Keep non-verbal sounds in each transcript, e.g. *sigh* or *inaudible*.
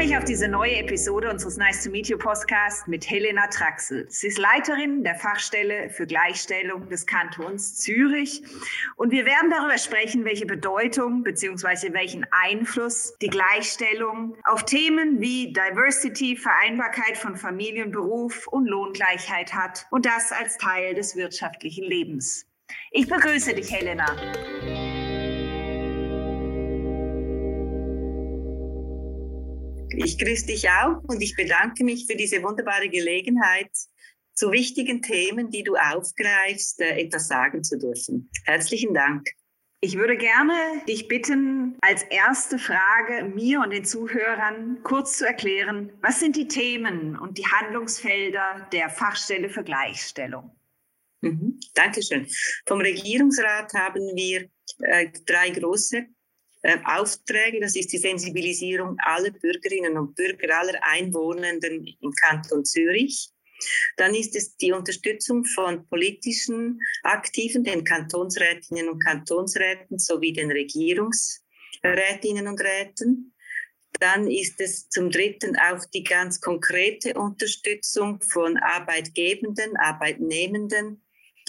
mich auf diese neue Episode unseres Nice to Meet You Podcast mit Helena Traxel. Sie ist Leiterin der Fachstelle für Gleichstellung des Kantons Zürich. Und wir werden darüber sprechen, welche Bedeutung bzw. welchen Einfluss die Gleichstellung auf Themen wie Diversity, Vereinbarkeit von Familie und Beruf und Lohngleichheit hat. Und das als Teil des wirtschaftlichen Lebens. Ich begrüße dich, Helena. Ich grüße dich auch und ich bedanke mich für diese wunderbare Gelegenheit, zu wichtigen Themen, die du aufgreifst, äh, etwas sagen zu dürfen. Herzlichen Dank. Ich würde gerne dich bitten, als erste Frage mir und den Zuhörern kurz zu erklären, was sind die Themen und die Handlungsfelder der Fachstelle für Gleichstellung? Mhm, Dankeschön. Vom Regierungsrat haben wir äh, drei große äh, Aufträge. Das ist die Sensibilisierung aller Bürgerinnen und Bürger, aller Einwohnenden im Kanton Zürich. Dann ist es die Unterstützung von politischen Aktiven, den Kantonsrätinnen und Kantonsräten sowie den Regierungsrätinnen und Räten. Dann ist es zum Dritten auch die ganz konkrete Unterstützung von Arbeitgebenden, Arbeitnehmenden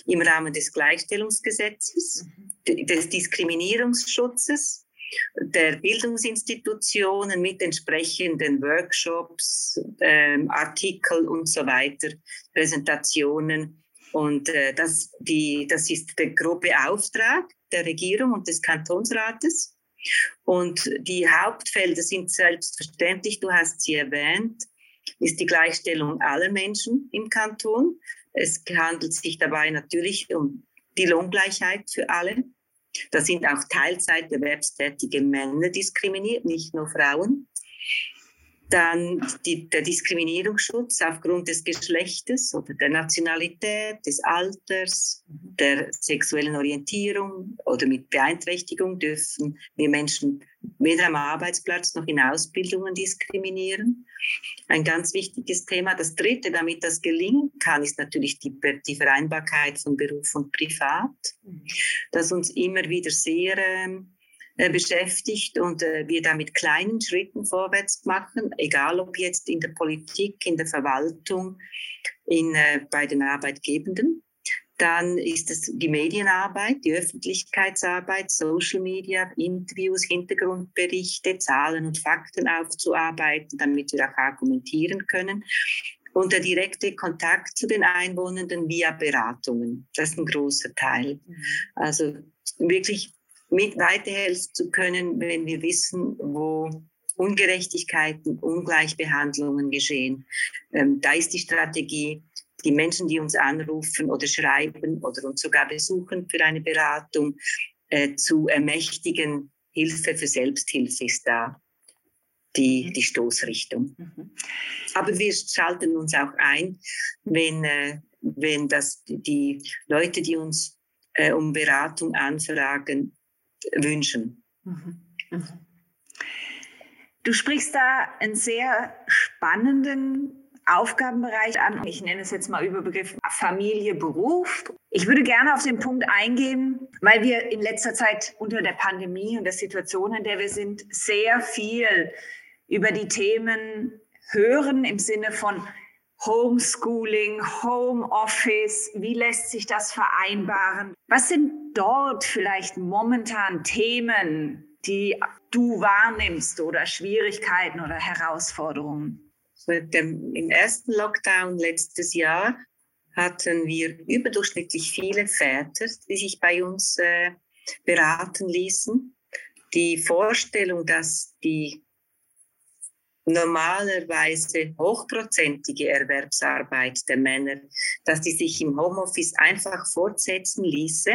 im Rahmen des Gleichstellungsgesetzes, mhm. des Diskriminierungsschutzes der Bildungsinstitutionen mit entsprechenden Workshops, ähm, Artikel und so weiter, Präsentationen. Und äh, das, die, das ist der grobe Auftrag der Regierung und des Kantonsrates. Und die Hauptfelder sind selbstverständlich, du hast sie erwähnt, ist die Gleichstellung aller Menschen im Kanton. Es handelt sich dabei natürlich um die Lohngleichheit für alle. Da sind auch Teilzeiterwerbstätige Männer diskriminiert, nicht nur Frauen. Dann die, der Diskriminierungsschutz aufgrund des Geschlechtes oder der Nationalität, des Alters, der sexuellen Orientierung oder mit Beeinträchtigung dürfen wir Menschen weder am Arbeitsplatz noch in Ausbildungen diskriminieren. Ein ganz wichtiges Thema. Das dritte, damit das gelingen kann, ist natürlich die, die Vereinbarkeit von Beruf und Privat, das uns immer wieder sehr ähm, äh, beschäftigt und äh, wir da mit kleinen Schritten vorwärts machen, egal ob jetzt in der Politik, in der Verwaltung, in, äh, bei den Arbeitgebenden. Dann ist es die Medienarbeit, die Öffentlichkeitsarbeit, Social Media, Interviews, Hintergrundberichte, Zahlen und Fakten aufzuarbeiten, damit wir auch argumentieren können. Und der direkte Kontakt zu den Einwohnenden via Beratungen. Das ist ein großer Teil. Mhm. Also wirklich mit weiterhelfen zu können, wenn wir wissen, wo Ungerechtigkeiten, Ungleichbehandlungen geschehen. Ähm, da ist die Strategie, die Menschen, die uns anrufen oder schreiben oder uns sogar besuchen für eine Beratung, äh, zu ermächtigen. Hilfe für Selbsthilfe ist da die, mhm. die Stoßrichtung. Mhm. Aber wir schalten uns auch ein, wenn, äh, wenn das die Leute, die uns äh, um Beratung anfragen, wünschen. Mhm. Mhm. Du sprichst da einen sehr spannenden Aufgabenbereich an. Ich nenne es jetzt mal Überbegriff Familie, Beruf. Ich würde gerne auf den Punkt eingehen, weil wir in letzter Zeit unter der Pandemie und der Situation, in der wir sind, sehr viel über die Themen hören im Sinne von Homeschooling, Homeoffice, wie lässt sich das vereinbaren? Was sind dort vielleicht momentan Themen, die du wahrnimmst oder Schwierigkeiten oder Herausforderungen? Im ersten Lockdown letztes Jahr hatten wir überdurchschnittlich viele Väter, die sich bei uns äh, beraten ließen. Die Vorstellung, dass die normalerweise hochprozentige Erwerbsarbeit der Männer, dass die sich im Homeoffice einfach fortsetzen ließe.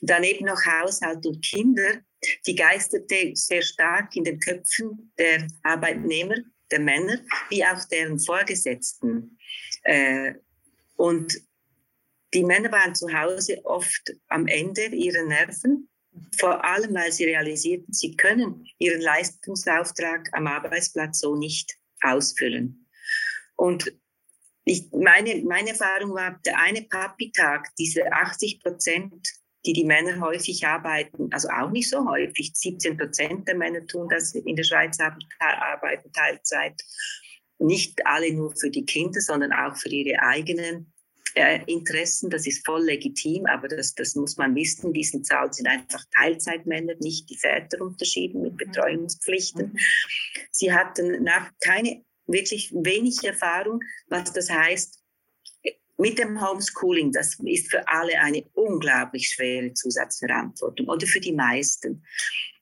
Daneben noch Haushalt und Kinder, die geisterte sehr stark in den Köpfen der Arbeitnehmer, der Männer, wie auch deren Vorgesetzten. Äh, und die Männer waren zu Hause oft am Ende ihrer Nerven vor allem, weil sie realisierten, sie können ihren Leistungsauftrag am Arbeitsplatz so nicht ausfüllen. Und ich, meine, meine Erfahrung war, der eine Papi-Tag, diese 80 Prozent die die Männer häufig arbeiten, also auch nicht so häufig. 17 Prozent der Männer tun das in der Schweiz, arbeiten Teilzeit. Nicht alle nur für die Kinder, sondern auch für ihre eigenen äh, Interessen. Das ist voll legitim, aber das, das muss man wissen. Diese Zahlen sind einfach Teilzeitmänner, nicht die Väter unterschieden mit mhm. Betreuungspflichten. Mhm. Sie hatten nach keine wirklich wenig Erfahrung, was das heißt, mit dem Homeschooling, das ist für alle eine unglaublich schwere Zusatzverantwortung oder für die meisten.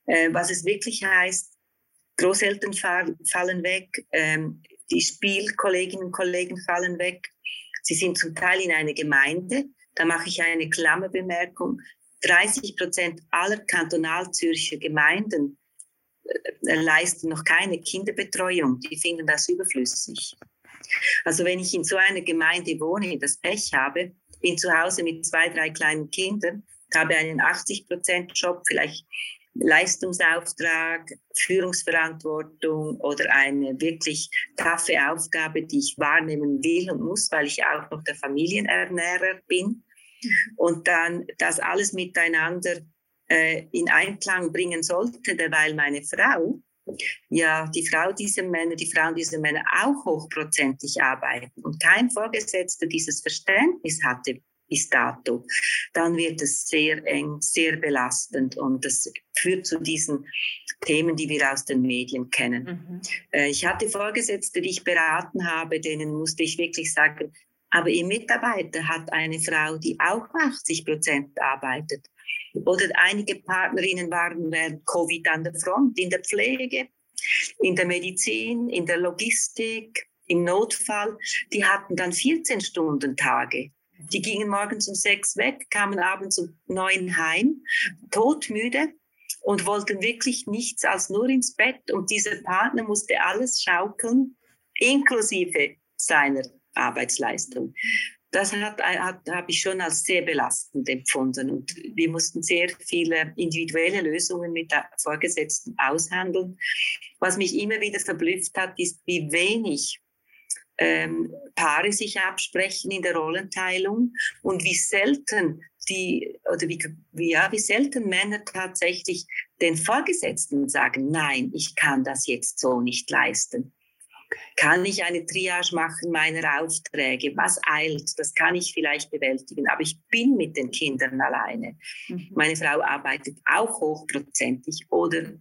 Äh, was es wirklich heißt, Großeltern fallen weg, ähm, die Spielkolleginnen und Kollegen fallen weg. Sie sind zum Teil in einer Gemeinde. Da mache ich eine Klammerbemerkung. 30 Prozent aller Kantonalzürcher Gemeinden äh, leisten noch keine Kinderbetreuung. Die finden das überflüssig. Also wenn ich in so einer Gemeinde wohne, das Pech habe, bin zu Hause mit zwei, drei kleinen Kindern, habe einen 80-Prozent-Job, vielleicht Leistungsauftrag, Führungsverantwortung oder eine wirklich taffe Aufgabe, die ich wahrnehmen will und muss, weil ich auch noch der Familienernährer bin. Und dann das alles miteinander äh, in Einklang bringen sollte, weil meine Frau ja die Frau dieser Männer, die Frauen dieser Männer auch hochprozentig arbeiten und kein Vorgesetzter dieses Verständnis hatte bis dato, dann wird es sehr eng, sehr belastend und das führt zu diesen Themen, die wir aus den Medien kennen. Mhm. Äh, ich hatte Vorgesetzte, die ich beraten habe, denen musste ich wirklich sagen, aber Ihr Mitarbeiter hat eine Frau, die auch 80 Prozent arbeitet. Oder einige Partnerinnen waren während Covid an der Front, in der Pflege, in der Medizin, in der Logistik, im Notfall. Die hatten dann 14 Stunden Tage. Die gingen morgens um sechs weg, kamen abends um neun heim, todmüde und wollten wirklich nichts als nur ins Bett. Und dieser Partner musste alles schaukeln, inklusive seiner Arbeitsleistung das hat, hat, habe ich schon als sehr belastend empfunden. Und wir mussten sehr viele individuelle Lösungen mit der Vorgesetzten aushandeln. Was mich immer wieder verblüfft hat, ist, wie wenig ähm, Paare sich absprechen in der Rollenteilung und wie selten die oder wie, ja, wie selten Männer tatsächlich den Vorgesetzten sagen, nein, ich kann das jetzt so nicht leisten. Kann ich eine Triage machen meiner Aufträge? Was eilt? Das kann ich vielleicht bewältigen. Aber ich bin mit den Kindern alleine. Mhm. Meine Frau arbeitet auch hochprozentig oder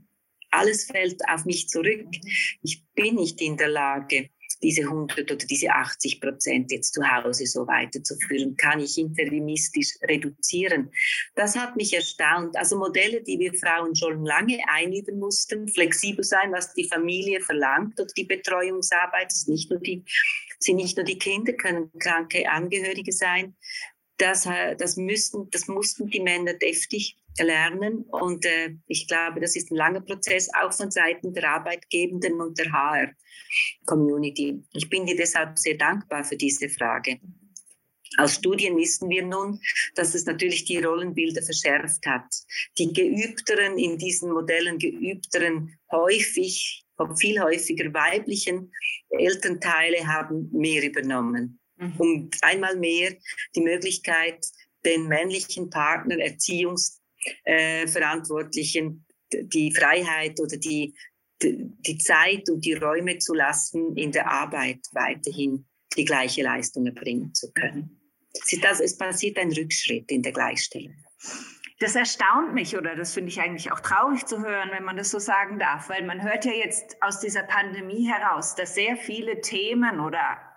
alles fällt auf mich zurück. Mhm. Ich bin nicht in der Lage, diese 100 oder diese 80 Prozent jetzt zu Hause so weiterzuführen? Kann ich interimistisch reduzieren? Das hat mich erstaunt. Also Modelle, die wir Frauen schon lange einüben mussten, flexibel sein, was die Familie verlangt oder die Betreuungsarbeit, das, nicht nur die, sind nicht nur die Kinder, können kranke Angehörige sein. Das, äh, das, müssten, das mussten die Männer deftig lernen. Und äh, ich glaube, das ist ein langer Prozess, auch von Seiten der Arbeitgebenden und der HR-Community. Ich bin dir deshalb sehr dankbar für diese Frage. Aus Studien wissen wir nun, dass es natürlich die Rollenbilder verschärft hat. Die geübteren, in diesen Modellen geübteren, häufig, viel häufiger weiblichen Elternteile haben mehr übernommen. Mhm. Und einmal mehr die Möglichkeit, den männlichen Partner Erziehungs äh, die Freiheit oder die, die Zeit und die Räume zu lassen, in der Arbeit weiterhin die gleiche Leistung erbringen zu können. Das, es passiert ein Rückschritt in der Gleichstellung. Das erstaunt mich oder das finde ich eigentlich auch traurig zu hören, wenn man das so sagen darf, weil man hört ja jetzt aus dieser Pandemie heraus, dass sehr viele Themen oder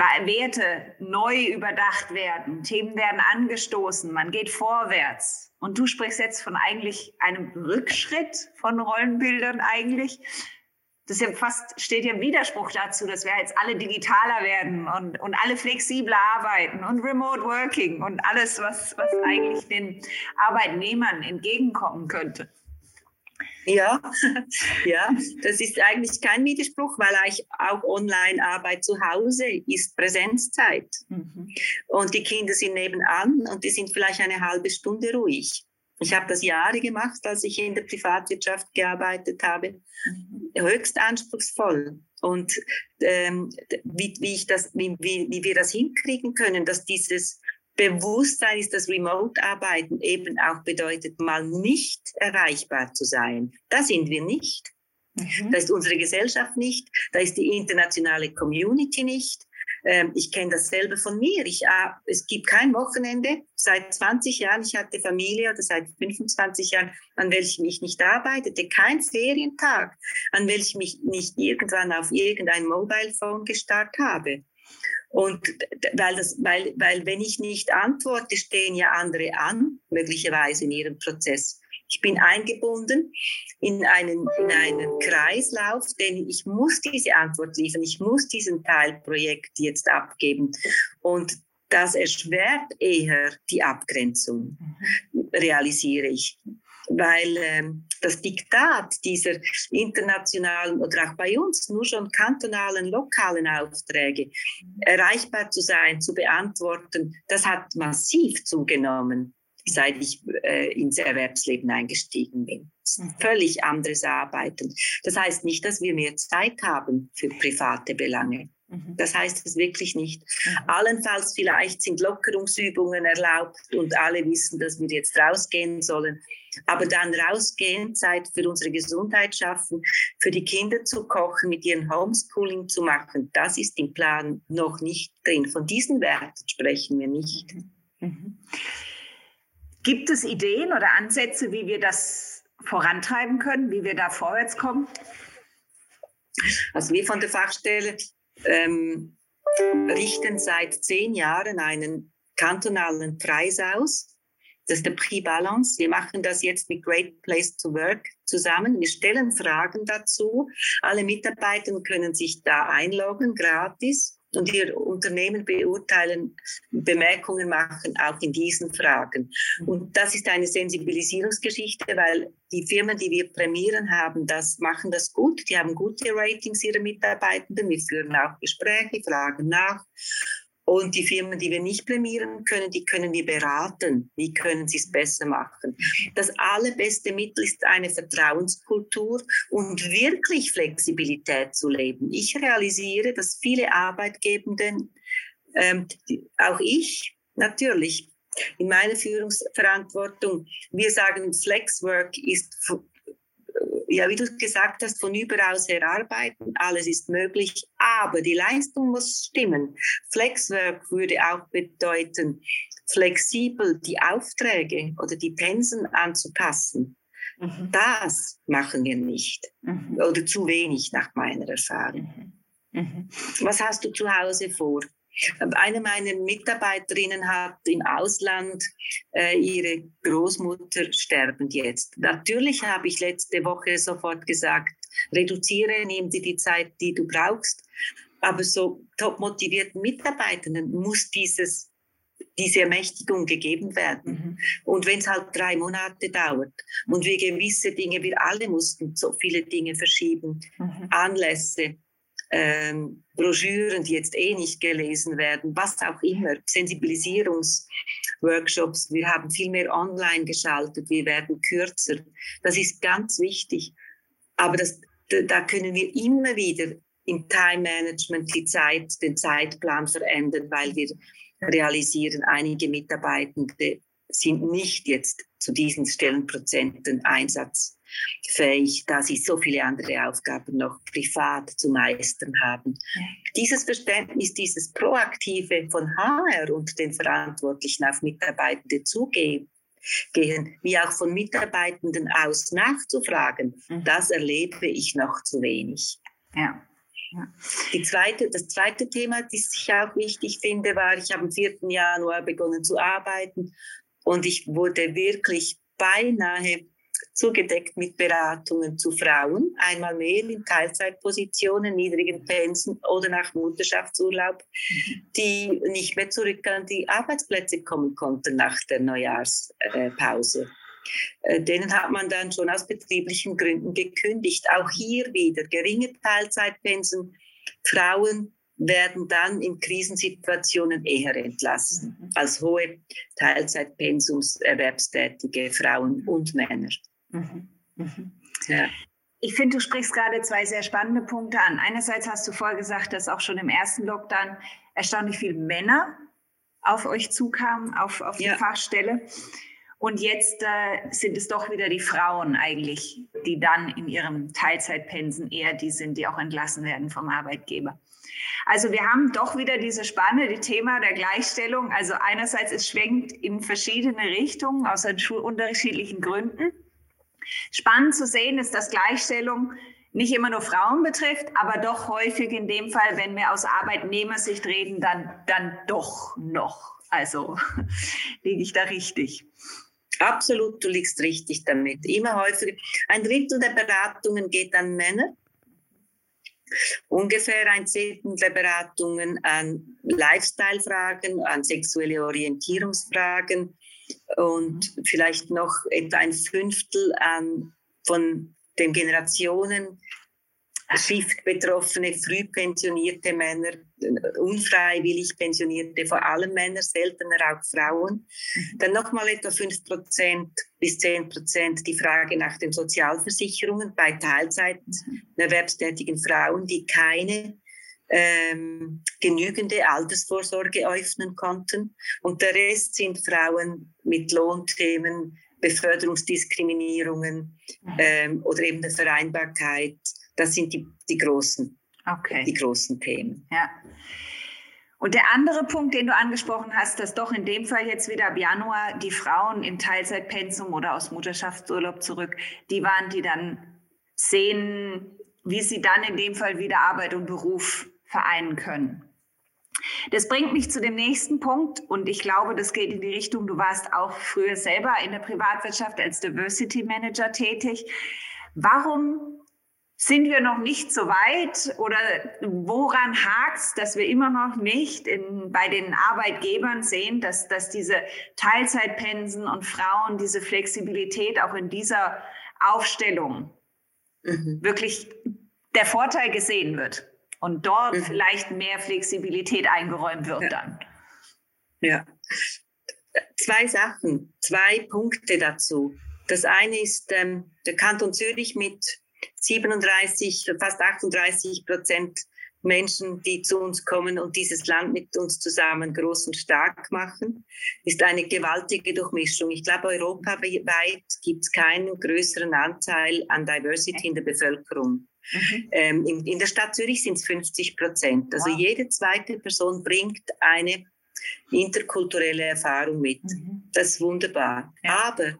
Werte neu überdacht werden, Themen werden angestoßen, man geht vorwärts. Und du sprichst jetzt von eigentlich einem Rückschritt von Rollenbildern eigentlich. Das ja fast, steht ja im Widerspruch dazu, dass wir jetzt alle digitaler werden und, und alle flexibler arbeiten und Remote Working und alles, was, was eigentlich den Arbeitnehmern entgegenkommen könnte. Ja, *laughs* ja, das ist eigentlich kein Widerspruch, weil auch Online-Arbeit zu Hause ist Präsenzzeit. Mhm. Und die Kinder sind nebenan und die sind vielleicht eine halbe Stunde ruhig. Ich habe das Jahre gemacht, als ich in der Privatwirtschaft gearbeitet habe. Mhm. Höchst anspruchsvoll. Und ähm, wie, wie, ich das, wie, wie wir das hinkriegen können, dass dieses Bewusstsein ist, dass Remote-Arbeiten eben auch bedeutet, mal nicht erreichbar zu sein. Da sind wir nicht. Mhm. Da ist unsere Gesellschaft nicht, da ist die internationale Community nicht. Ähm, ich kenne das selber von mir. Ich, äh, es gibt kein Wochenende seit 20 Jahren. Ich hatte Familie oder seit 25 Jahren, an welchem ich nicht arbeitete. Kein Ferientag, an welchem ich nicht irgendwann auf irgendein Mobile Phone gestarrt habe. Und weil, das, weil, weil wenn ich nicht antworte, stehen ja andere an, möglicherweise in ihrem Prozess. Ich bin eingebunden in einen, in einen Kreislauf, denn ich muss diese Antwort liefern, ich muss diesen Teilprojekt jetzt abgeben. Und das erschwert eher die Abgrenzung, mhm. realisiere ich weil ähm, das Diktat dieser internationalen oder auch bei uns nur schon kantonalen, lokalen Aufträge erreichbar zu sein, zu beantworten, das hat massiv zugenommen, seit ich äh, ins Erwerbsleben eingestiegen bin. Völlig anderes Arbeiten. Das heißt nicht, dass wir mehr Zeit haben für private Belange. Mhm. Das heißt es wirklich nicht. Mhm. Allenfalls vielleicht sind Lockerungsübungen erlaubt und alle wissen, dass wir jetzt rausgehen sollen. Aber dann rausgehen, Zeit für unsere Gesundheit schaffen, für die Kinder zu kochen, mit ihren Homeschooling zu machen, das ist im Plan noch nicht drin. Von diesen Werten sprechen wir nicht. Mhm. mhm. Gibt es Ideen oder Ansätze, wie wir das vorantreiben können, wie wir da vorwärts kommen? Also wir von der Fachstelle ähm, richten seit zehn Jahren einen kantonalen Preis aus. Das ist der Prix Balance. Wir machen das jetzt mit Great Place to Work zusammen. Wir stellen Fragen dazu. Alle Mitarbeiter können sich da einloggen, gratis und ihr Unternehmen beurteilen, Bemerkungen machen, auch in diesen Fragen. Und das ist eine Sensibilisierungsgeschichte, weil die Firmen, die wir prämieren, haben das, machen das gut. Die haben gute Ratings ihrer Mitarbeitenden. Wir führen auch Gespräche, fragen nach. Und die Firmen, die wir nicht prämieren können, die können wir beraten. Wie können sie es besser machen? Das allerbeste Mittel ist eine Vertrauenskultur und wirklich Flexibilität zu leben. Ich realisiere, dass viele Arbeitgebenden, ähm, auch ich natürlich, in meiner Führungsverantwortung, wir sagen, Flexwork ist ja, wie du gesagt hast, von überaus her arbeiten, alles ist möglich, aber die Leistung muss stimmen. Flexwork würde auch bedeuten, flexibel die Aufträge oder die Pensen anzupassen. Mhm. Das machen wir nicht mhm. oder zu wenig nach meiner Erfahrung. Mhm. mhm. Was hast du zu Hause vor? Eine meiner Mitarbeiterinnen hat im Ausland äh, ihre Großmutter sterbend jetzt. Natürlich habe ich letzte Woche sofort gesagt, reduziere, nimm dir die Zeit, die du brauchst. Aber so top motivierten Mitarbeitenden muss dieses diese Ermächtigung gegeben werden. Mhm. Und wenn es halt drei Monate dauert und wir gewisse Dinge, wir alle mussten so viele Dinge verschieben, mhm. Anlässe, ähm, Broschüren, die jetzt eh nicht gelesen werden, was auch immer, Sensibilisierungsworkshops. Wir haben viel mehr online geschaltet, wir werden kürzer. Das ist ganz wichtig. Aber das, da können wir immer wieder im Time Management die Zeit, den Zeitplan verändern, weil wir realisieren, einige Mitarbeitende sind nicht jetzt zu diesen Stellenprozenten Einsatz fähig, da sie so viele andere Aufgaben noch privat zu meistern haben. Ja. Dieses Verständnis, dieses Proaktive von HR und den Verantwortlichen auf Mitarbeitende zugehen, gehen, wie auch von Mitarbeitenden aus nachzufragen, mhm. das erlebe ich noch zu wenig. Ja. Die zweite, das zweite Thema, das ich auch wichtig finde, war, ich habe am 4. Januar begonnen zu arbeiten und ich wurde wirklich beinahe zugedeckt mit Beratungen zu Frauen, einmal mehr in Teilzeitpositionen, niedrigen Pensen oder nach Mutterschaftsurlaub, die nicht mehr zurück an die Arbeitsplätze kommen konnten nach der Neujahrspause. Äh, denen hat man dann schon aus betrieblichen Gründen gekündigt. Auch hier wieder geringe Teilzeitpensen. Frauen werden dann in Krisensituationen eher entlassen mhm. als hohe Teilzeitpensumserwerbstätige Frauen und Männer. Mhm. Mhm. Ja. Ich finde, du sprichst gerade zwei sehr spannende Punkte an. Einerseits hast du vorher gesagt, dass auch schon im ersten Lockdown erstaunlich viele Männer auf euch zukamen, auf, auf die ja. Fachstelle. Und jetzt äh, sind es doch wieder die Frauen eigentlich, die dann in ihrem Teilzeitpensen eher die sind, die auch entlassen werden vom Arbeitgeber. Also wir haben doch wieder diese Spanne, die Thema der Gleichstellung. Also einerseits, es schwenkt in verschiedene Richtungen aus unterschiedlichen Gründen. Spannend zu sehen ist, dass Gleichstellung nicht immer nur Frauen betrifft, aber doch häufig in dem Fall, wenn wir aus Arbeitnehmersicht reden, dann, dann doch noch. Also *laughs* liege ich da richtig. Absolut, du liegst richtig damit. Immer häufiger. Ein Drittel der Beratungen geht an Männer. Ungefähr ein Zehntel der Beratungen an Lifestyle-Fragen, an sexuelle Orientierungsfragen und vielleicht noch etwa ein Fünftel an von den Generationen Shift-betroffene, früh pensionierte Männer, unfreiwillig pensionierte, vor allem Männer, seltener auch Frauen. Mhm. Dann nochmal etwa 5% bis 10% die Frage nach den Sozialversicherungen bei Teilzeit mhm. erwerbstätigen Frauen, die keine ähm, genügende Altersvorsorge öffnen konnten. Und der Rest sind Frauen mit Lohnthemen, Beförderungsdiskriminierungen mhm. ähm, oder eben der Vereinbarkeit das sind die, die, großen, okay. die großen Themen. Ja. Und der andere Punkt, den du angesprochen hast, dass doch in dem Fall jetzt wieder ab Januar die Frauen im Teilzeitpensum oder aus Mutterschaftsurlaub zurück, die waren, die dann sehen, wie sie dann in dem Fall wieder Arbeit und Beruf vereinen können. Das bringt mich zu dem nächsten Punkt und ich glaube, das geht in die Richtung, du warst auch früher selber in der Privatwirtschaft als Diversity Manager tätig. Warum sind wir noch nicht so weit oder woran hakt es, dass wir immer noch nicht in, bei den Arbeitgebern sehen, dass, dass diese Teilzeitpensen und Frauen diese Flexibilität auch in dieser Aufstellung mhm. wirklich der Vorteil gesehen wird und dort mhm. vielleicht mehr Flexibilität eingeräumt wird ja. dann? Ja, zwei Sachen, zwei Punkte dazu. Das eine ist ähm, der Kanton Zürich mit 37, fast 38 Prozent Menschen, die zu uns kommen und dieses Land mit uns zusammen groß und stark machen, ist eine gewaltige Durchmischung. Ich glaube, europaweit gibt es keinen größeren Anteil an Diversity in der Bevölkerung. Mhm. Ähm, in, in, der Stadt Zürich sind es 50 Prozent. Also wow. jede zweite Person bringt eine interkulturelle Erfahrung mit. Mhm. Das ist wunderbar. Ja. Aber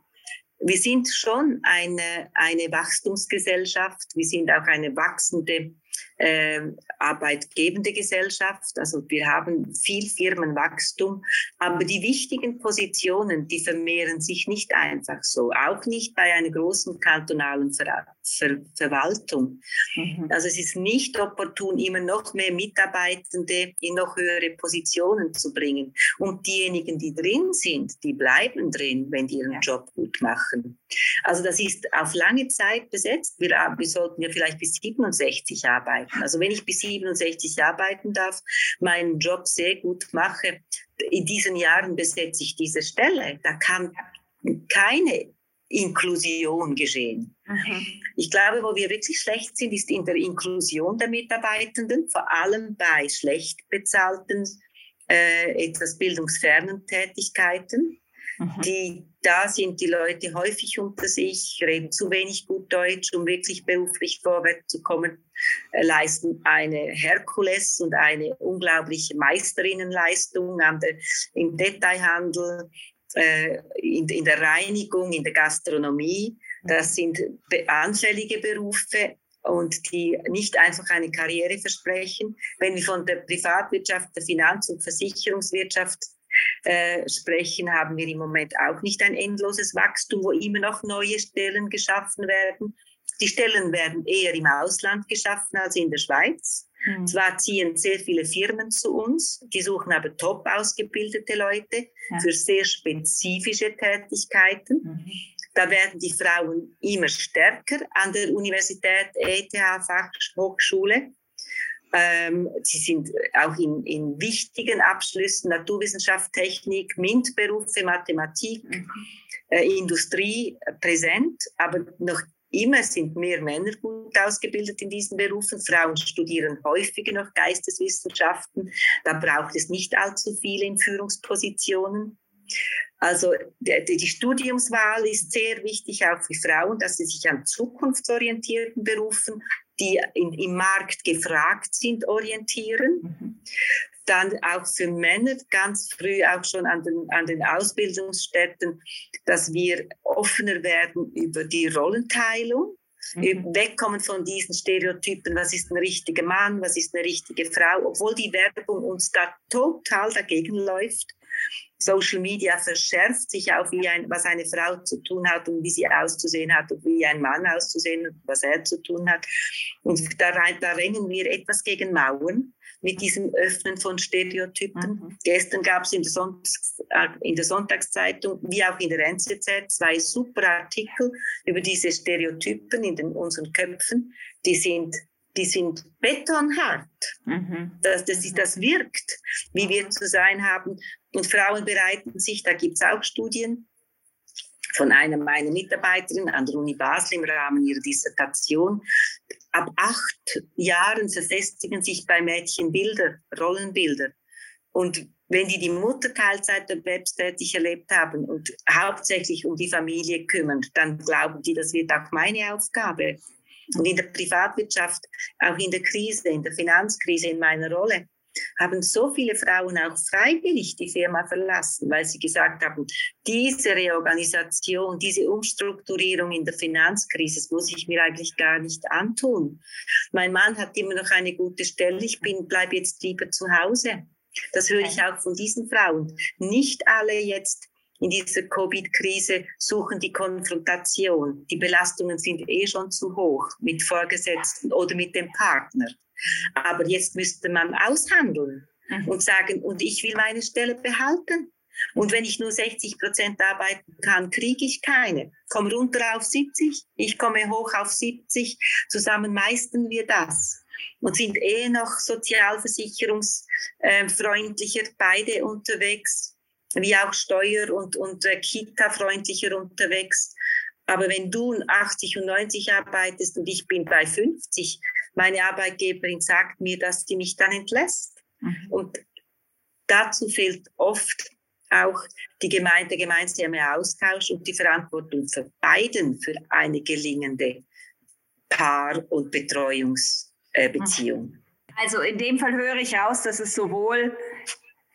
wir sind schon eine, eine Wachstumsgesellschaft. Wir sind auch eine wachsende äh, arbeitgebende Gesellschaft. Also wir haben viel Firmenwachstum, aber die wichtigen Positionen, die vermehren sich nicht einfach so, auch nicht bei einer großen kantonalen Ver Ver Verwaltung. Mhm. Also es ist nicht opportun, immer noch mehr Mitarbeitende in noch höhere Positionen zu bringen. Und diejenigen, die drin sind, die bleiben drin, wenn die ihren ja. Job gut machen. Also das ist auf lange Zeit besetzt. Wir, wir sollten ja vielleicht bis 67 arbeiten. Also wenn ich bis 67 arbeiten darf, meinen Job sehr gut mache, in diesen Jahren besetze ich diese Stelle. Da kann keine Inklusion geschehen. Mhm. Ich glaube, wo wir wirklich schlecht sind, ist in der Inklusion der Mitarbeitenden, vor allem bei schlecht bezahlten, äh, etwas bildungsfernen Tätigkeiten. Mhm. Die, da sind die Leute häufig unter sich, reden zu wenig gut Deutsch, um wirklich beruflich vorwärts zu kommen, äh, leisten eine Herkules und eine unglaubliche Meisterinnenleistung der, im Detailhandel, in, in der Reinigung, in der Gastronomie. Das sind anfällige Berufe, und die nicht einfach eine Karriere versprechen. Wenn wir von der Privatwirtschaft, der Finanz- und Versicherungswirtschaft äh, sprechen, haben wir im Moment auch nicht ein endloses Wachstum, wo immer noch neue Stellen geschaffen werden. Die Stellen werden eher im Ausland geschaffen als in der Schweiz. Mhm. Zwar ziehen sehr viele Firmen zu uns, die suchen aber top ausgebildete Leute ja. für sehr spezifische Tätigkeiten. Mhm. Da werden die Frauen immer stärker an der Universität, ETH, Fachhochschule. Ähm, sie sind auch in, in, wichtigen Abschlüssen Naturwissenschaft, Technik, MINT-Berufe, Mathematik, mhm. äh, Industrie präsent, aber noch immer sind mehr Männer gut ausgebildet in diesen Berufen. Frauen studieren häufiger noch Geisteswissenschaften. Da braucht es nicht allzu viele in Führungspositionen. Also die, Studiumswahl ist sehr wichtig auch für Frauen, dass sie sich an zukunftsorientierten Berufen, die in, im Markt gefragt sind, orientieren. Mhm. Dann auch für Männer ganz früh auch schon an den, an den Ausbildungsstätten, dass wir offener werden über die Rollenteilung. Mhm. Wegkommen von diesen Stereotypen, was ist ein richtiger Mann, was ist eine richtige Frau, obwohl die Werbung uns da total dagegen läuft. Social Media verschärft sich auch, wie ein, was eine Frau zu tun hat und wie sie auszusehen hat und wie ein Mann auszusehen und was er zu tun hat. Und da, da rennen wir etwas gegen Mauern mit diesem Öffnen von Stereotypen. Mhm. Gestern gab es in, äh, in, der Sonntagszeitung wie auch in der NZZ zwei super Artikel über diese Stereotypen in den, unseren Köpfen. Die sind die sind betonhart. Mhm. Das, das, ist, das wirkt, wie wir zu sein haben. Und Frauen bereiten sich, da gibt es auch Studien von einer meiner Mitarbeiterinnen an der Uni Basel im Rahmen ihrer Dissertation. Ab acht Jahren verfestigen sich bei Mädchen Bilder, Rollenbilder. Und wenn die die Mutter Teilzeit erwerbstätig erlebt haben und hauptsächlich um die Familie kümmern, dann glauben die, das wird auch meine Aufgabe. Und in der Privatwirtschaft, auch in der Krise, in der Finanzkrise, in meiner Rolle, haben so viele Frauen auch freiwillig die Firma verlassen, weil sie gesagt haben, diese Reorganisation, diese Umstrukturierung in der Finanzkrise, das muss ich mir eigentlich gar nicht antun. Mein Mann hat immer noch eine gute Stelle, ich bin, bleibe jetzt lieber zu Hause. Das höre ich auch von diesen Frauen. Nicht alle jetzt in dieser Covid-Krise suchen die Konfrontation. Die Belastungen sind eh schon zu hoch mit Vorgesetzten oder mit dem Partner. Aber jetzt müsste man aushandeln mhm. und sagen, und ich will meine Stelle behalten. Und wenn ich nur 60 Prozent arbeiten kann, kriege ich keine. Komm runter auf 70, ich komme hoch auf 70. Zusammen meistern wir das und sind eh noch sozialversicherungsfreundlicher beide unterwegs wie auch steuer- und, und äh, Kita-freundlicher unterwegs. Aber wenn du 80 und 90 arbeitest und ich bin bei 50, meine Arbeitgeberin sagt mir, dass sie mich dann entlässt. Mhm. Und dazu fehlt oft auch die Gemeinde, der gemeinsame Austausch und die Verantwortung für beiden für eine gelingende Paar- und Betreuungsbeziehung. Mhm. Also in dem Fall höre ich raus, dass es sowohl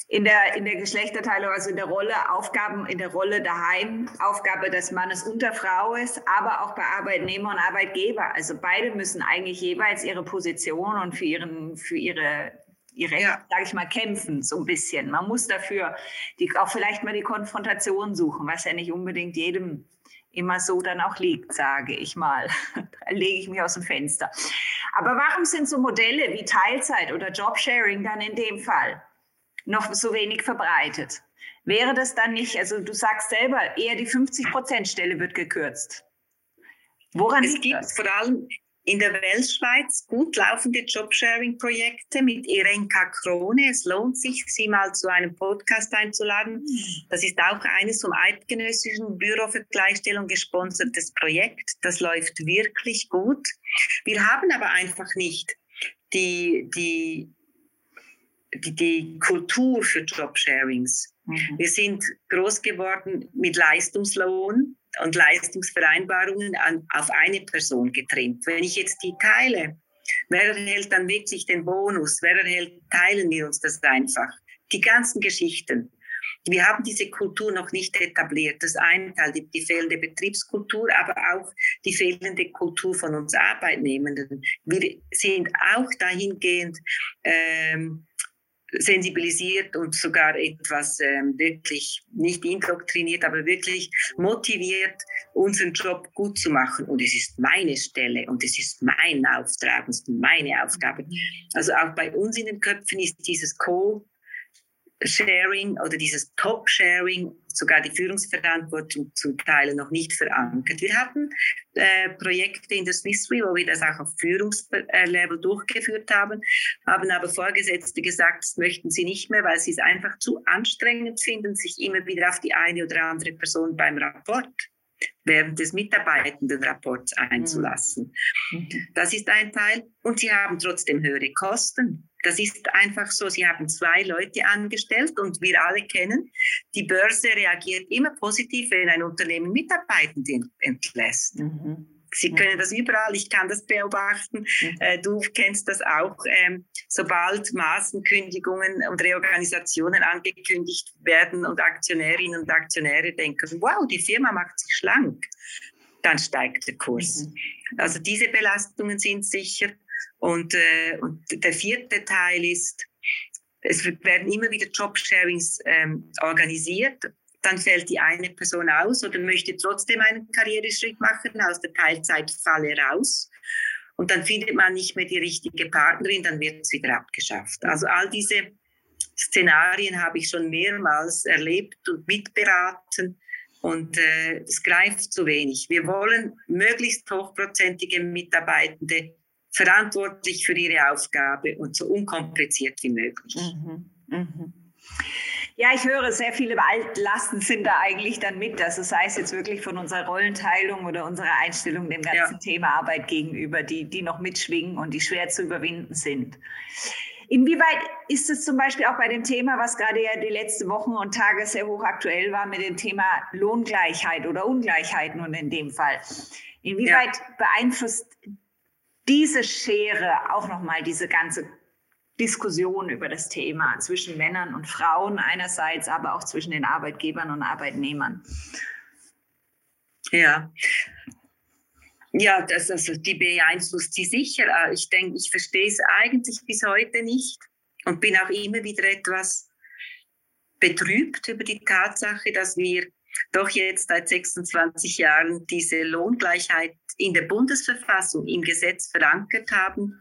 in der, in der Geschlechterteilung, also in der Rolle, Aufgaben in der Rolle daheim, Aufgabe des Mannes und der Frau ist, aber auch bei Arbeitnehmer und Arbeitgeber. Also beide müssen eigentlich jeweils ihre Position und für, ihren, für ihre, ihre ja. sage ich mal, kämpfen, so ein bisschen. Man muss dafür die, auch vielleicht mal die Konfrontation suchen, was ja nicht unbedingt jedem immer so dann auch liegt, sage ich mal. *laughs* da lege ich mich aus dem Fenster. Aber warum sind so Modelle wie Teilzeit oder Jobsharing dann in dem Fall? Noch so wenig verbreitet. Wäre das dann nicht, also du sagst selber, eher die 50-Prozent-Stelle wird gekürzt. Woran es gibt das? vor allem in der Weltschweiz gut laufende Jobsharing-Projekte mit Irenka Krone. Es lohnt sich, sie mal zu einem Podcast einzuladen. Das ist auch eines vom Eidgenössischen Büro für Gleichstellung gesponsertes Projekt. Das läuft wirklich gut. Wir haben aber einfach nicht die, die die, die Kultur für Jobsharings. Mhm. Wir sind groß geworden mit Leistungslohn und Leistungsvereinbarungen an, auf eine Person getrimmt. Wenn ich jetzt die teile, wer erhält dann wirklich den Bonus? Wer erhält, teilen wir uns das einfach. Die ganzen Geschichten. Wir haben diese Kultur noch nicht etabliert. Das eine Teil, die, die, fehlende Betriebskultur, aber auch die fehlende Kultur von uns Arbeitnehmenden. Wir sind auch dahingehend ähm, sensibilisiert und sogar etwas ähm, wirklich nicht indoktriniert, aber wirklich motiviert, unseren Job gut zu machen. Und es ist meine Stelle und es ist mein Auftrag, es ist meine Aufgabe. Also auch bei uns in den Köpfen ist dieses Co- Sharing oder dieses Top-Sharing, sogar die Führungsverantwortung zum Teil noch nicht verankert. Wir hatten äh, Projekte in der Swiss Re, wo wir das auch auf Führungslevel durchgeführt haben, haben aber Vorgesetzte gesagt, das möchten sie nicht mehr, weil sie es einfach zu anstrengend finden, sich immer wieder auf die eine oder andere Person beim Rapport während des Mitarbeitendenrapports einzulassen. Mhm. Das ist ein Teil. Und sie haben trotzdem höhere Kosten. Das ist einfach so. Sie haben zwei Leute angestellt und wir alle kennen, die Börse reagiert immer positiv, wenn ein Unternehmen Mitarbeitende entlässt. Mhm. Sie können das überall, ich kann das beobachten. Äh, du kennst das auch. Ähm, sobald Massenkündigungen und Reorganisationen angekündigt werden und Aktionärinnen und Aktionäre denken, wow, die Firma macht sich schlank, dann steigt der Kurs. Mhm. Also diese Belastungen sind sicher. Und, äh, und der vierte Teil ist, es werden immer wieder Jobsharings ähm, organisiert dann fällt die eine Person aus oder möchte trotzdem einen Karriereschritt machen, aus der Teilzeitfalle raus. Und dann findet man nicht mehr die richtige Partnerin, dann wird es wieder abgeschafft. Also all diese Szenarien habe ich schon mehrmals erlebt und mitberaten und äh, es greift zu wenig. Wir wollen möglichst hochprozentige Mitarbeitende verantwortlich für ihre Aufgabe und so unkompliziert wie möglich. Mhm. Mhm. Ja, ich höre, sehr viele Altlasten sind da eigentlich dann mit. Also sei es jetzt wirklich von unserer Rollenteilung oder unserer Einstellung dem ganzen ja. Thema Arbeit gegenüber, die, die noch mitschwingen und die schwer zu überwinden sind. Inwieweit ist es zum Beispiel auch bei dem Thema, was gerade ja die letzten Wochen und Tage sehr hochaktuell war, mit dem Thema Lohngleichheit oder Ungleichheit nun in dem Fall? Inwieweit ja. beeinflusst diese Schere auch nochmal diese ganze Diskussion über das Thema zwischen Männern und Frauen einerseits, aber auch zwischen den Arbeitgebern und Arbeitnehmern. Ja. Ja, das, also die beeinflusst sie sicher. Äh, ich denke, ich verstehe es eigentlich bis heute nicht und bin auch immer wieder etwas betrübt über die Tatsache, dass wir doch jetzt seit 26 Jahren diese Lohngleichheit in der Bundesverfassung im Gesetz verankert haben.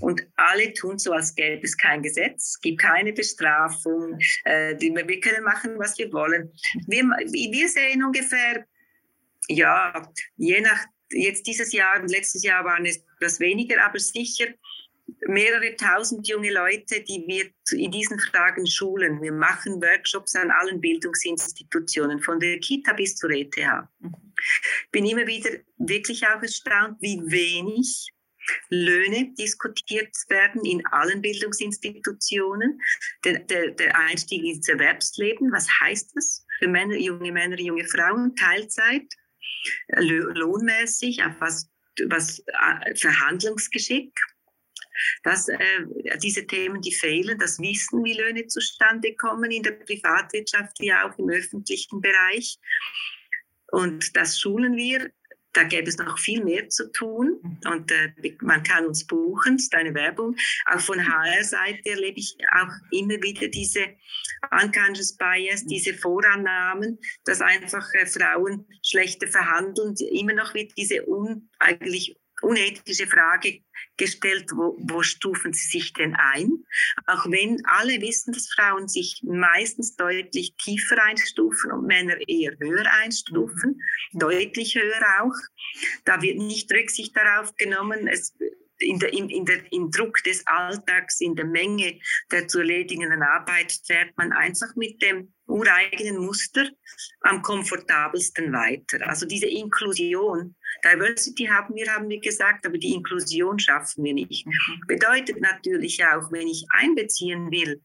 Und alle tun so, als gäbe es kein Gesetz, gibt keine Bestrafung. Äh, wir können machen, was wir wollen. Wir, wir sehen ungefähr, ja, je nach, jetzt dieses Jahr und letztes Jahr waren es etwas weniger, aber sicher mehrere tausend junge Leute, die wir in diesen Fragen schulen. Wir machen Workshops an allen Bildungsinstitutionen, von der Kita bis zur ETH. Bin immer wieder wirklich auch erstaunt, wie wenig Löhne diskutiert werden in allen Bildungsinstitutionen. Der, der, der, Einstieg ins Erwerbsleben, was heißt das für Männer, junge Männer, junge Frauen? Teilzeit, lohnmäßig, auf was, was äh, Verhandlungsgeschick, dass äh, diese Themen, die fehlen, das Wissen, wie Löhne zustande kommen in der Privatwirtschaft wie auch im öffentlichen Bereich. Und das schulen wir. Da gäbe es noch viel mehr zu tun und äh, man kann uns buchen, das ist eine Werbung. Auch von HR-Seite erlebe ich auch immer wieder diese unconscious bias, diese Vorannahmen, dass einfach äh, Frauen schlechter verhandeln. Immer noch wird diese un, eigentlich unethische Frage gestellt, wo, wo stufen sie sich denn ein? Auch wenn alle wissen, dass Frauen sich meistens deutlich tiefer einstufen und Männer eher höher einstufen, mhm. deutlich höher auch. Da wird nicht Rücksicht darauf genommen. Es, in der, in, in der, im Druck des Alltags, in der Menge der zu erledigenden Arbeit fährt man einfach mit dem ureigenen Muster am komfortabelsten weiter. Also diese Inklusion, Diversity haben wir, haben wir gesagt, aber die Inklusion schaffen wir nicht. Mhm. Bedeutet natürlich auch, wenn ich einbeziehen will,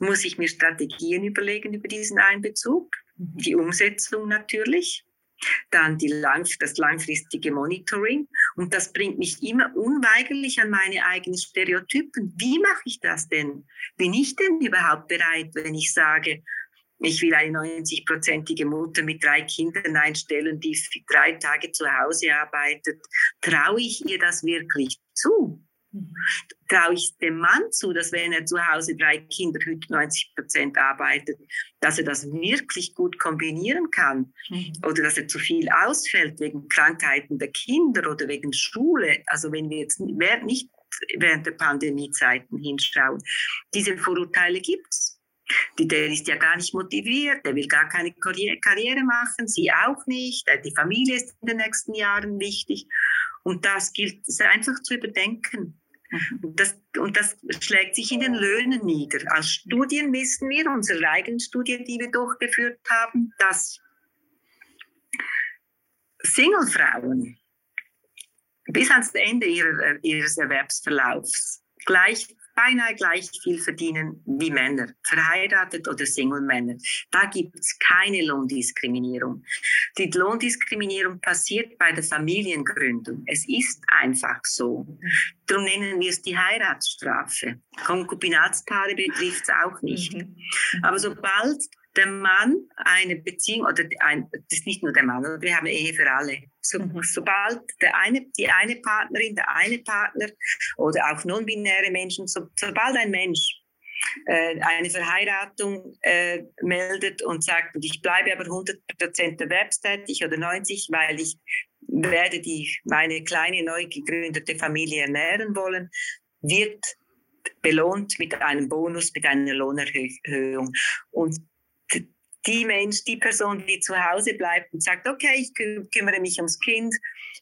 muss ich mir Strategien überlegen über diesen Einbezug, mhm. die Umsetzung natürlich dann die lang, das langfristige Monitoring. Und das bringt mich immer unweigerlich an meine eigenen Stereotypen. Wie mache ich das denn? Bin ich denn überhaupt bereit, wenn ich sage, ich will eine 90-prozentige Mutter mit drei Kindern einstellen, die drei Tage zu Hause arbeitet. Traue ich ihr das wirklich zu? Traue ich dem Mann zu, dass wenn er zu Hause drei Kinder, 90 Prozent arbeitet, dass er das wirklich gut kombinieren kann? Mhm. Oder dass er zu viel ausfällt wegen Krankheiten der Kinder oder wegen Schule? Also wenn wir jetzt nicht während der Pandemiezeiten hinschauen, diese Vorurteile gibt es. Der ist ja gar nicht motiviert, der will gar keine Karriere machen, sie auch nicht, die Familie ist in den nächsten Jahren wichtig. Und das gilt es einfach zu überdenken. Mhm. Das, und das schlägt sich in den Löhnen nieder. Aus Studien wissen wir, unsere eigenen Studien, die wir durchgeführt haben, dass Single-Frauen bis ans Ende ihrer, ihres Erwerbsverlaufs gleich beinahe gleich viel verdienen wie Männer, verheiratet oder Single-Männer. Da gibt es keine Lohndiskriminierung. Die Lohndiskriminierung passiert bei der Familiengründung. Es ist einfach so. Darum nennen wir es die Heiratsstrafe. Konkubinatspaare betrifft es auch nicht. Mhm. Aber sobald der Mann eine Beziehung, oder ein, das ist nicht nur der Mann, wir haben Ehe für alle. So, mhm. Sobald der eine, die eine Partnerin, der eine Partner oder auch non-binäre Menschen, so, sobald ein Mensch äh, eine Verheiratung äh, meldet und sagt, ich bleibe aber 100% erwerbstätig oder 90, weil ich werde die, meine kleine neu gegründete Familie ernähren wollen, wird belohnt mit einem Bonus, mit einer Lohnerhöhung. Und die Mensch, die Person, die zu Hause bleibt und sagt, okay, ich kü kümmere mich ums Kind,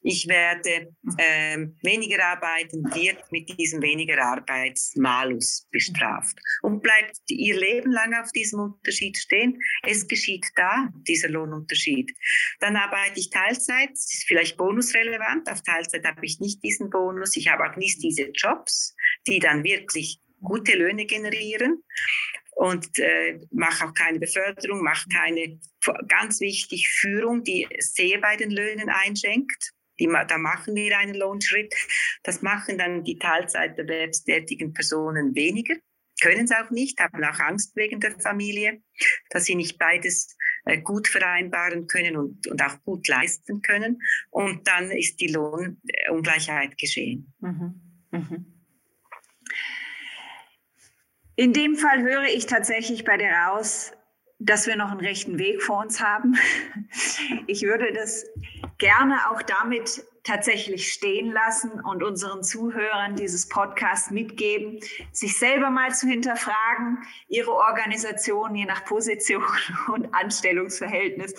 ich werde ähm, weniger arbeiten, wird mit diesem weniger Arbeitsmalus bestraft und bleibt ihr Leben lang auf diesem Unterschied stehen. Es geschieht da, dieser Lohnunterschied. Dann arbeite ich Teilzeit, das ist vielleicht bonusrelevant, auf Teilzeit habe ich nicht diesen Bonus, ich habe auch nicht diese Jobs, die dann wirklich gute Löhne generieren und äh, mache auch keine Beförderung, mache keine, ganz wichtig, Führung, die sehr bei den Löhnen einschenkt. Die, da machen wir einen Lohnschritt. Das machen dann die Teilzeiterwerbstätigen Personen weniger, können es auch nicht, haben auch Angst wegen der Familie, dass sie nicht beides äh, gut vereinbaren können und, und auch gut leisten können. Und dann ist die Lohnungleichheit geschehen. Mhm. Mhm. In dem Fall höre ich tatsächlich bei dir raus, dass wir noch einen rechten Weg vor uns haben. *laughs* Ich würde das gerne auch damit tatsächlich stehen lassen und unseren Zuhörern dieses Podcast mitgeben, sich selber mal zu hinterfragen, ihre Organisation je nach Position *laughs* und Anstellungsverhältnis.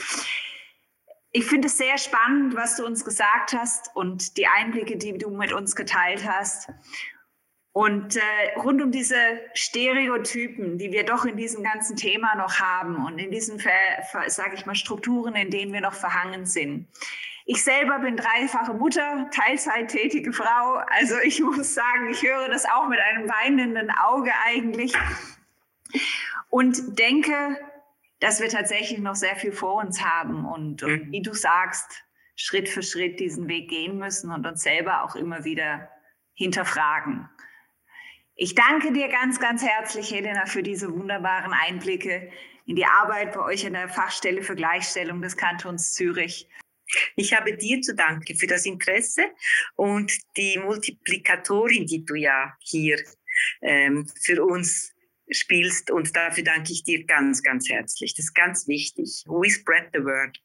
Ich finde es sehr spannend, was du uns gesagt hast und die Einblicke, die du mit uns geteilt hast. Und äh, rund um diese Stereotypen, die wir doch in diesem ganzen Thema noch haben und in diesen, sage ich mal, Strukturen, in denen wir noch verhangen sind. Ich selber bin dreifache Mutter, Teilzeittätige Frau. Also ich *laughs* muss sagen, ich höre das auch mit einem weinenden Auge eigentlich und denke, dass wir tatsächlich noch sehr viel vor uns haben und, und wie du sagst, Schritt für Schritt diesen Weg gehen müssen und uns selber auch immer wieder hinterfragen. Ich danke dir ganz, ganz herzlich, Helena, für diese wunderbaren Einblicke in die Arbeit bei euch in der Fachstelle für Gleichstellung des Kantons Zürich. Ich habe dir zu danken für das Interesse und die Multiplikatorin, die du ja hier ähm, für uns spielst. Und dafür danke ich dir ganz, ganz herzlich. Das ist ganz wichtig. We spread the word.